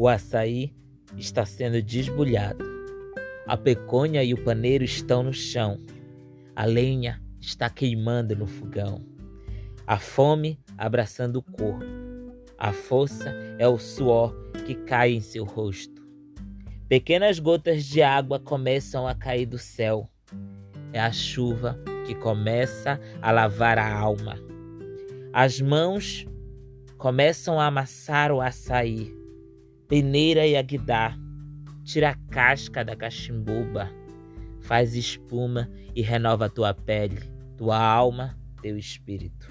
O açaí está sendo desbulhado. A peconha e o paneiro estão no chão. A lenha está queimando no fogão. A fome abraçando o corpo. A força é o suor que cai em seu rosto. Pequenas gotas de água começam a cair do céu. É a chuva que começa a lavar a alma. As mãos começam a amassar o açaí. Peneira e aguidar. Tira a casca da cachimbuba. Faz espuma e renova tua pele, tua alma, teu espírito.